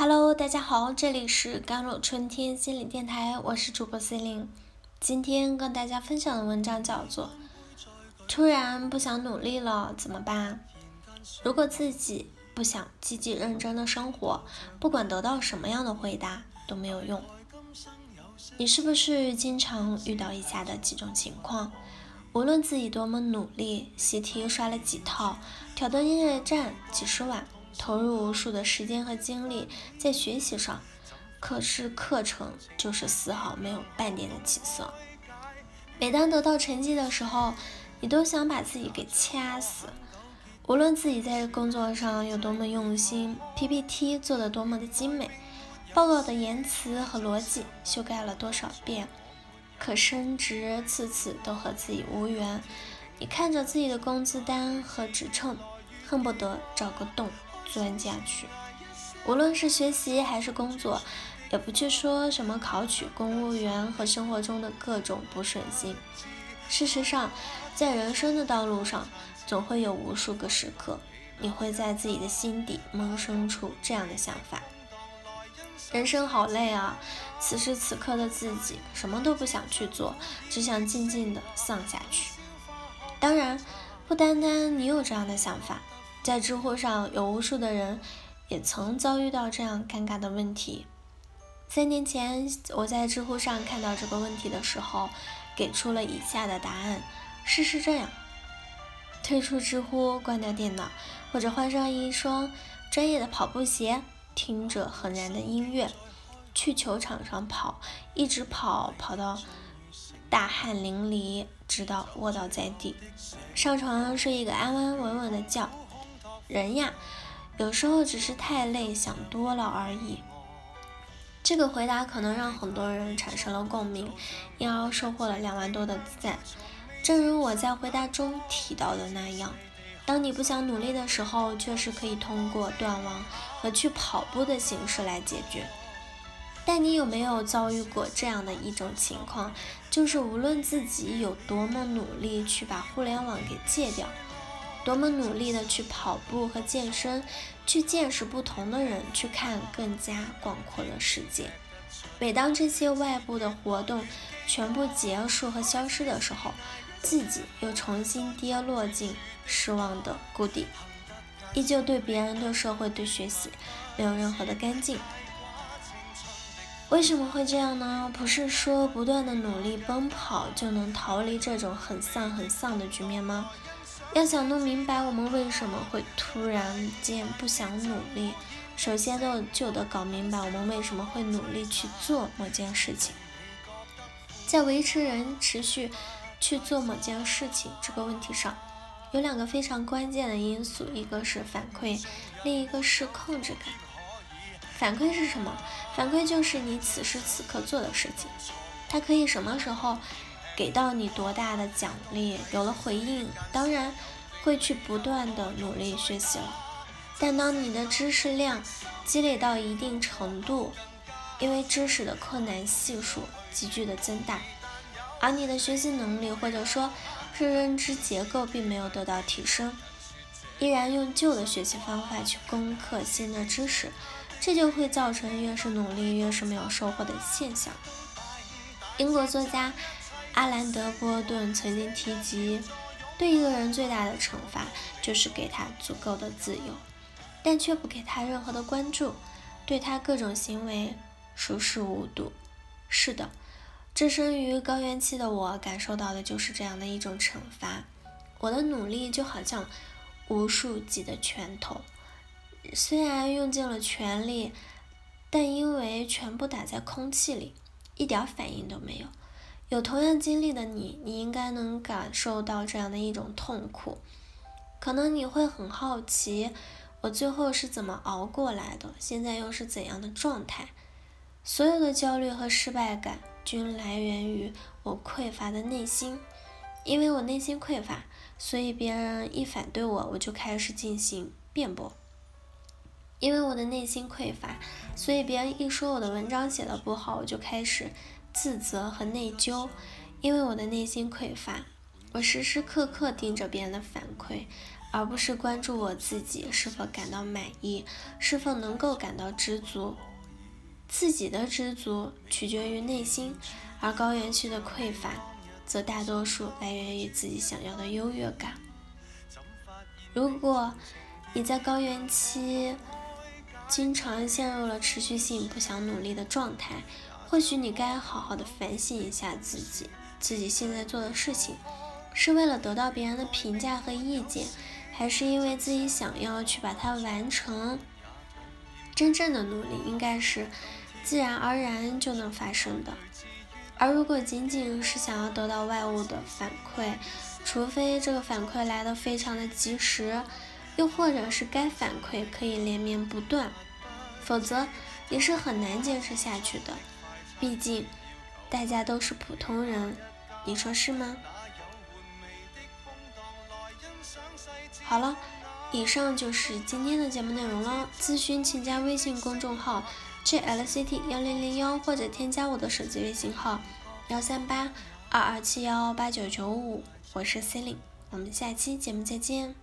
Hello，大家好，这里是甘露春天心理电台，我是主播 C 琳。今天跟大家分享的文章叫做《突然不想努力了怎么办》。如果自己不想积极认真的生活，不管得到什么样的回答都没有用。你是不是经常遇到以下的几种情况？无论自己多么努力，习题刷了几套，挑灯夜战几十晚，投入无数的时间和精力在学习上，可是课程就是丝毫没有半点的起色。每当得到成绩的时候，你都想把自己给掐死。无论自己在工作上有多么用心，PPT 做的多么的精美，报告的言辞和逻辑修改了多少遍。可升职次次都和自己无缘，你看着自己的工资单和职称，恨不得找个洞钻下去。无论是学习还是工作，也不去说什么考取公务员和生活中的各种不顺心。事实上，在人生的道路上，总会有无数个时刻，你会在自己的心底萌生出这样的想法。人生好累啊！此时此刻的自己什么都不想去做，只想静静的丧下去。当然，不单单你有这样的想法，在知乎上有无数的人也曾遭遇到这样尴尬的问题。三年前，我在知乎上看到这个问题的时候，给出了以下的答案：试试这样，退出知乎，关掉电脑，或者换上一双专业的跑步鞋。听着很燃的音乐，去球场上跑，一直跑，跑到大汗淋漓，直到卧倒在地。上床睡一个安安稳稳的觉。人呀，有时候只是太累，想多了而已。这个回答可能让很多人产生了共鸣，因而收获了两万多的赞。正如我在回答中提到的那样。当你不想努力的时候，确实可以通过断网和去跑步的形式来解决。但你有没有遭遇过这样的一种情况，就是无论自己有多么努力去把互联网给戒掉，多么努力的去跑步和健身，去见识不同的人，去看更加广阔的世界，每当这些外部的活动全部结束和消失的时候，自己又重新跌落进失望的谷底，依旧对别人、对社会、对学习没有任何的干劲。为什么会这样呢？不是说不断的努力奔跑就能逃离这种很丧、很丧的局面吗？要想弄明白我们为什么会突然间不想努力，首先都就得搞明白我们为什么会努力去做某件事情，在维持人持续。去做某件事情这个问题上，有两个非常关键的因素，一个是反馈，另一个是控制感。反馈是什么？反馈就是你此时此刻做的事情，它可以什么时候给到你多大的奖励，有了回应，当然会去不断的努力学习了。但当你的知识量积累到一定程度，因为知识的困难系数急剧的增大。而你的学习能力，或者说是认知结构，并没有得到提升，依然用旧的学习方法去攻克新的知识，这就会造成越是努力越是没有收获的现象。英国作家阿兰德波顿曾经提及，对一个人最大的惩罚就是给他足够的自由，但却不给他任何的关注，对他各种行为熟视无睹。是的。置身于高原期的我，感受到的就是这样的一种惩罚。我的努力就好像无数记的拳头，虽然用尽了全力，但因为全部打在空气里，一点反应都没有。有同样经历的你，你应该能感受到这样的一种痛苦。可能你会很好奇，我最后是怎么熬过来的？现在又是怎样的状态？所有的焦虑和失败感。均来源于我匮乏的内心，因为我内心匮乏，所以别人一反对我，我就开始进行辩驳。因为我的内心匮乏，所以别人一说我的文章写的不好，我就开始自责和内疚。因为我的内心匮乏，我时时刻刻盯着别人的反馈，而不是关注我自己是否感到满意，是否能够感到知足。自己的知足取决于内心，而高原期的匮乏，则大多数来源于自己想要的优越感。如果你在高原期经常陷入了持续性不想努力的状态，或许你该好好的反省一下自己，自己现在做的事情是为了得到别人的评价和意见，还是因为自己想要去把它完成？真正的努力应该是自然而然就能发生的，而如果仅仅是想要得到外物的反馈，除非这个反馈来的非常的及时，又或者是该反馈可以连绵不断，否则也是很难坚持下去的。毕竟大家都是普通人，你说是吗？好了。以上就是今天的节目内容了。咨询请加微信公众号 jlct 幺零零幺，或者添加我的手机微信号幺三八二二七幺八九九五。我是 c e l i n e 我们下期节目再见。